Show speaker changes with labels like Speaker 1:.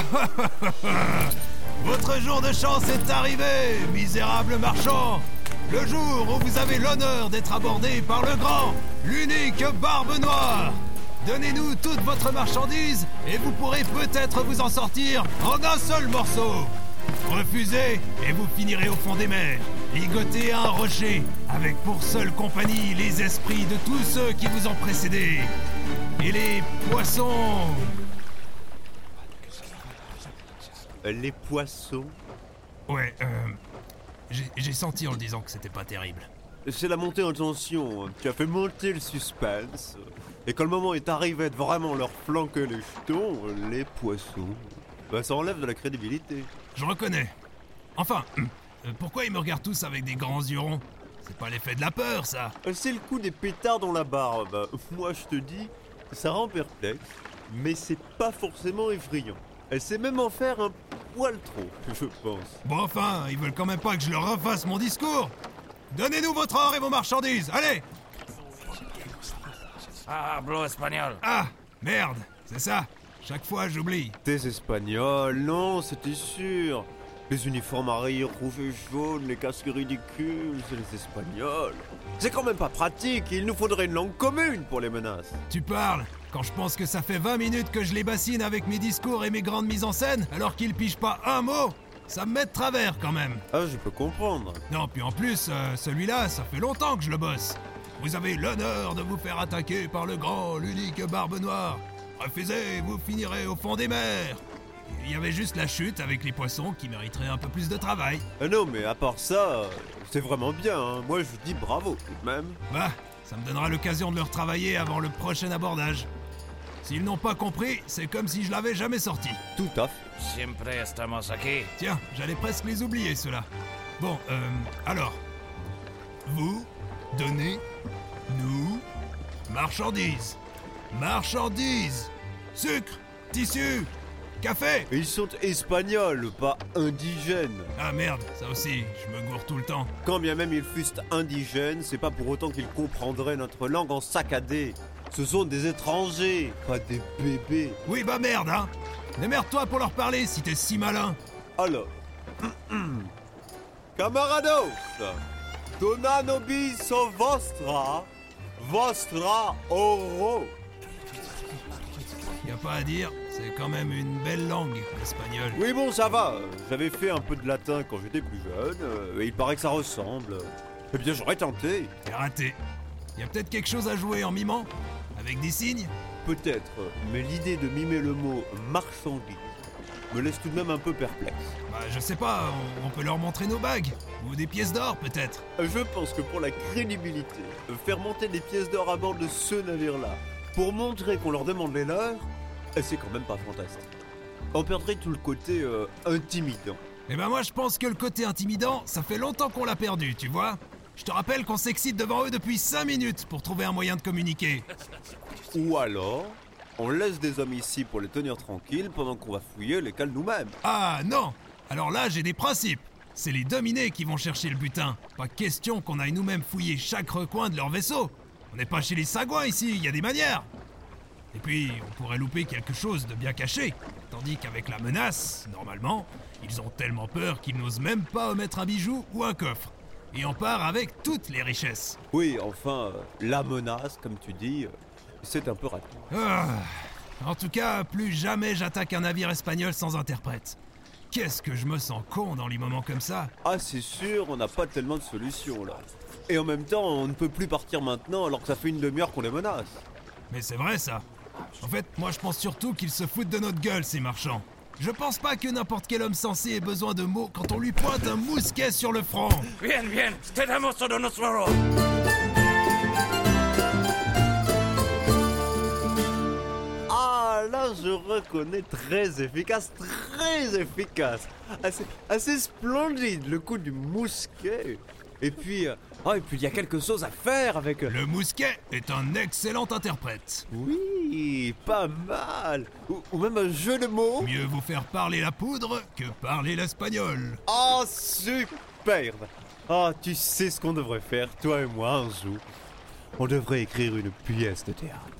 Speaker 1: Votre jour de chance est arrivé, misérable marchand. Le jour où vous avez l'honneur d'être abordé par le grand, l'unique Barbe Noire. Donnez-nous toute votre marchandise et vous pourrez peut-être vous en sortir en un seul morceau. Refusez et vous finirez au fond des mers, ligoté à un rocher, avec pour seule compagnie les esprits de tous ceux qui vous ont précédé. Et les poissons
Speaker 2: Les poissons
Speaker 1: Ouais, euh. j'ai- senti en le disant que c'était pas terrible.
Speaker 2: C'est la montée en tension qui a fait monter le suspense. Et quand le moment est arrivé de vraiment leur flanquer les jetons, les poissons, bah ça enlève de la crédibilité.
Speaker 1: Je reconnais. Enfin, euh, pourquoi ils me regardent tous avec des grands yeux ronds? C'est pas l'effet de la peur, ça
Speaker 2: C'est le coup des pétards dans la barbe. Moi je te dis, ça rend perplexe, mais c'est pas forcément effrayant. Elle sait même en faire un poil trop, je pense.
Speaker 1: Bon, enfin, ils veulent quand même pas que je leur refasse mon discours Donnez-nous votre or et vos marchandises, allez
Speaker 3: Hablo espagnol.
Speaker 1: Ah Merde, c'est ça Chaque fois, j'oublie.
Speaker 2: Des Espagnols, non, c'était sûr. Les uniformes à rayures rouges et jaunes, les casques ridicules, c'est les Espagnols. C'est quand même pas pratique, il nous faudrait une langue commune pour les menaces.
Speaker 1: Tu parles Quand je pense que ça fait 20 minutes que je les bassine avec mes discours et mes grandes mises en scène, alors qu'ils pigent pas un mot Ça me met de travers quand même.
Speaker 2: Ah, je peux comprendre.
Speaker 1: Non, puis en plus, euh, celui-là, ça fait longtemps que je le bosse. Vous avez l'honneur de vous faire attaquer par le grand, l'unique Barbe Noire. Refusez, vous finirez au fond des mers. Il y avait juste la chute avec les poissons qui mériterait un peu plus de travail.
Speaker 2: Ah non, mais à part ça, c'est vraiment bien, hein. moi je vous dis bravo tout de même.
Speaker 1: Bah, ça me donnera l'occasion de leur travailler avant le prochain abordage. S'ils n'ont pas compris, c'est comme si je l'avais jamais sorti.
Speaker 2: Tout à fait.
Speaker 3: Siempre estamos aquí.
Speaker 1: Tiens, j'allais presque les oublier, ceux-là. Bon, euh, alors. Vous donnez nous marchandises. Marchandises. Sucre, tissu, café.
Speaker 2: Ils sont espagnols, pas indigènes.
Speaker 1: Ah merde, ça aussi, je me gourre tout le temps.
Speaker 2: Quand bien même ils fussent indigènes, c'est pas pour autant qu'ils comprendraient notre langue en saccadé. Ce sont des étrangers, pas des bébés.
Speaker 1: Oui, bah merde, hein. Démerde-toi pour leur parler si t'es si malin.
Speaker 2: Alors, camarados, dona nobis vostra, vostra oro.
Speaker 1: Pas à dire, c'est quand même une belle langue, l'espagnol.
Speaker 2: Oui bon, ça va. J'avais fait un peu de latin quand j'étais plus jeune, euh, et il paraît que ça ressemble. Eh bien, j'aurais tenté.
Speaker 1: T'es raté. Y a peut-être quelque chose à jouer en mimant Avec des signes
Speaker 2: Peut-être, mais l'idée de mimer le mot marchandise me laisse tout de même un peu perplexe.
Speaker 1: Bah je sais pas, on, on peut leur montrer nos bagues. Ou des pièces d'or peut-être.
Speaker 2: Je pense que pour la crédibilité, faire monter des pièces d'or à bord de ce navire-là, pour montrer qu'on leur demande les leurs, eh, c'est quand même pas fantastique. On perdrait tout le côté euh, intimidant.
Speaker 1: Eh ben moi je pense que le côté intimidant, ça fait longtemps qu'on l'a perdu, tu vois Je te rappelle qu'on s'excite devant eux depuis 5 minutes pour trouver un moyen de communiquer.
Speaker 2: Ou alors, on laisse des hommes ici pour les tenir tranquilles pendant qu'on va fouiller les cales nous-mêmes.
Speaker 1: Ah non Alors là j'ai des principes. C'est les dominés qui vont chercher le butin. Pas question qu'on aille nous-mêmes fouiller chaque recoin de leur vaisseau. On n'est pas chez les sagouins ici, il y a des manières. Et puis, on pourrait louper quelque chose de bien caché. Tandis qu'avec la menace, normalement, ils ont tellement peur qu'ils n'osent même pas omettre un bijou ou un coffre. Et on part avec toutes les richesses.
Speaker 2: Oui, enfin, euh, la menace, comme tu dis, euh, c'est un peu raté.
Speaker 1: Ah. En tout cas, plus jamais j'attaque un navire espagnol sans interprète. Qu'est-ce que je me sens con dans les moments comme ça
Speaker 2: Ah, c'est sûr, on n'a pas tellement de solutions là. Et en même temps, on ne peut plus partir maintenant alors que ça fait une demi-heure qu'on les menace.
Speaker 1: Mais c'est vrai ça. En fait, moi je pense surtout qu'ils se foutent de notre gueule, ces marchands. Je pense pas que n'importe quel homme sensé ait besoin de mots quand on lui pointe un mousquet sur le front.
Speaker 3: Bien, bien. Nuestro oro.
Speaker 2: Ah, là, je reconnais très efficace, très efficace. Assez, assez splendide, le coup du mousquet. Et puis, euh, ah, et puis il y a quelque chose à faire avec. euh,
Speaker 1: Le mousquet est un excellent interprète.
Speaker 2: Oui, pas mal. Ou, ou même un jeu de mots.
Speaker 1: Mieux vous faire parler la poudre que parler l'espagnol.
Speaker 2: Oh, superbe. Ah, tu sais ce qu'on devrait faire, toi et moi, un jour. On devrait écrire une pièce de théâtre.